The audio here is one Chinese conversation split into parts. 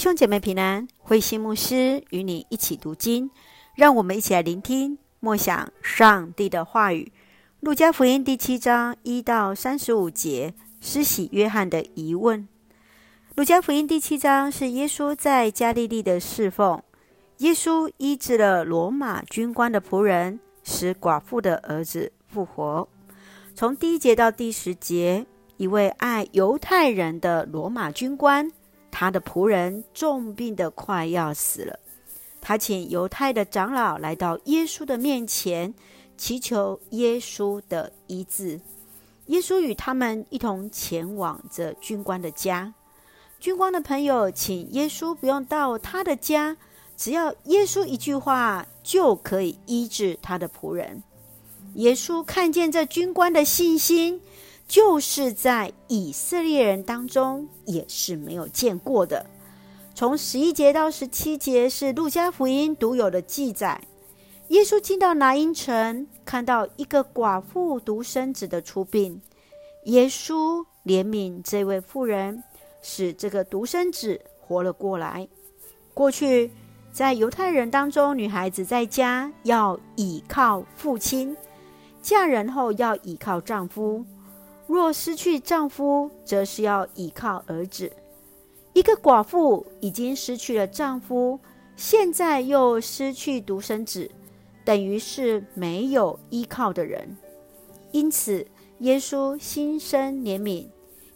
兄姐妹平安，慧馨牧师与你一起读经，让我们一起来聆听默想上帝的话语。路加福音第七章一到三十五节，施洗约翰的疑问。路加福音第七章是耶稣在加利利的侍奉，耶稣医治了罗马军官的仆人，使寡妇的儿子复活。从第一节到第十节，一位爱犹太人的罗马军官。他的仆人重病得快要死了，他请犹太的长老来到耶稣的面前，祈求耶稣的医治。耶稣与他们一同前往这军官的家。军官的朋友请耶稣不用到他的家，只要耶稣一句话就可以医治他的仆人。耶稣看见这军官的信心。就是在以色列人当中也是没有见过的。从十一节到十七节是路加福音独有的记载。耶稣进到拿因城，看到一个寡妇独生子的出殡，耶稣怜悯这位妇人，使这个独生子活了过来。过去在犹太人当中，女孩子在家要倚靠父亲，嫁人后要倚靠丈夫。若失去丈夫，则是要倚靠儿子。一个寡妇已经失去了丈夫，现在又失去独生子，等于是没有依靠的人。因此，耶稣心生怜悯，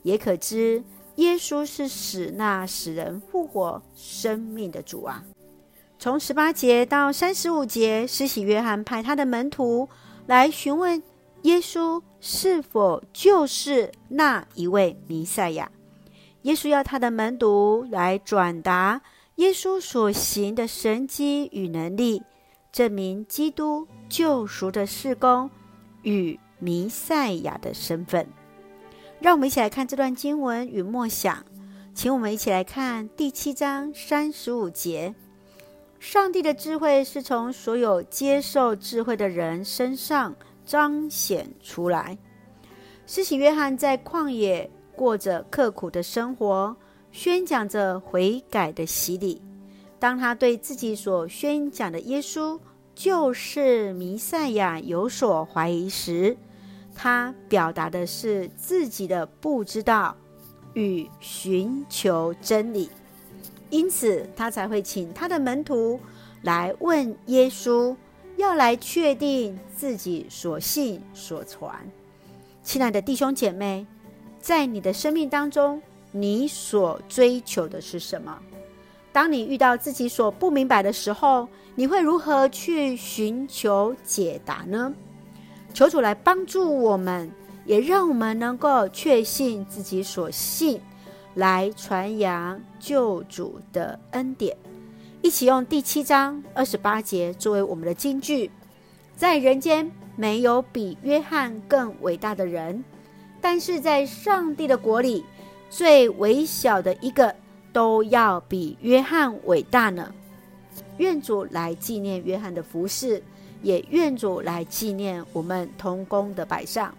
也可知耶稣是使那使人复活生命的主啊。从十八节到三十五节，施洗约翰派他的门徒来询问。耶稣是否就是那一位弥赛亚？耶稣要他的门徒来转达耶稣所行的神迹与能力，证明基督救赎的事工与弥赛亚的身份。让我们一起来看这段经文与默想，请我们一起来看第七章三十五节：上帝的智慧是从所有接受智慧的人身上。彰显出来。施洗约翰在旷野过着刻苦的生活，宣讲着悔改的洗礼。当他对自己所宣讲的耶稣就是弥赛亚有所怀疑时，他表达的是自己的不知道与寻求真理。因此，他才会请他的门徒来问耶稣。要来确定自己所信所传，亲爱的弟兄姐妹，在你的生命当中，你所追求的是什么？当你遇到自己所不明白的时候，你会如何去寻求解答呢？求主来帮助我们，也让我们能够确信自己所信，来传扬救主的恩典。一起用第七章二十八节作为我们的金句，在人间没有比约翰更伟大的人，但是在上帝的国里，最微小的一个都要比约翰伟大呢。愿主来纪念约翰的服饰，也愿主来纪念我们同工的摆上。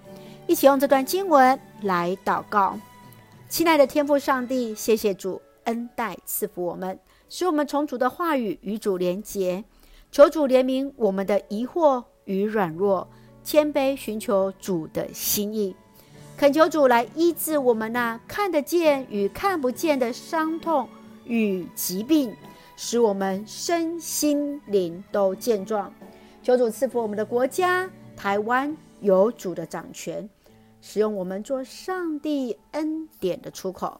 一起用这段经文来祷告，亲爱的天父上帝，谢谢主恩待赐福我们。使我们从主的话语与主连结，求主怜悯我们的疑惑与软弱，谦卑寻求主的心意，恳求主来医治我们那看得见与看不见的伤痛与疾病，使我们身心灵都健壮。求主赐福我们的国家台湾有主的掌权，使用我们做上帝恩典的出口。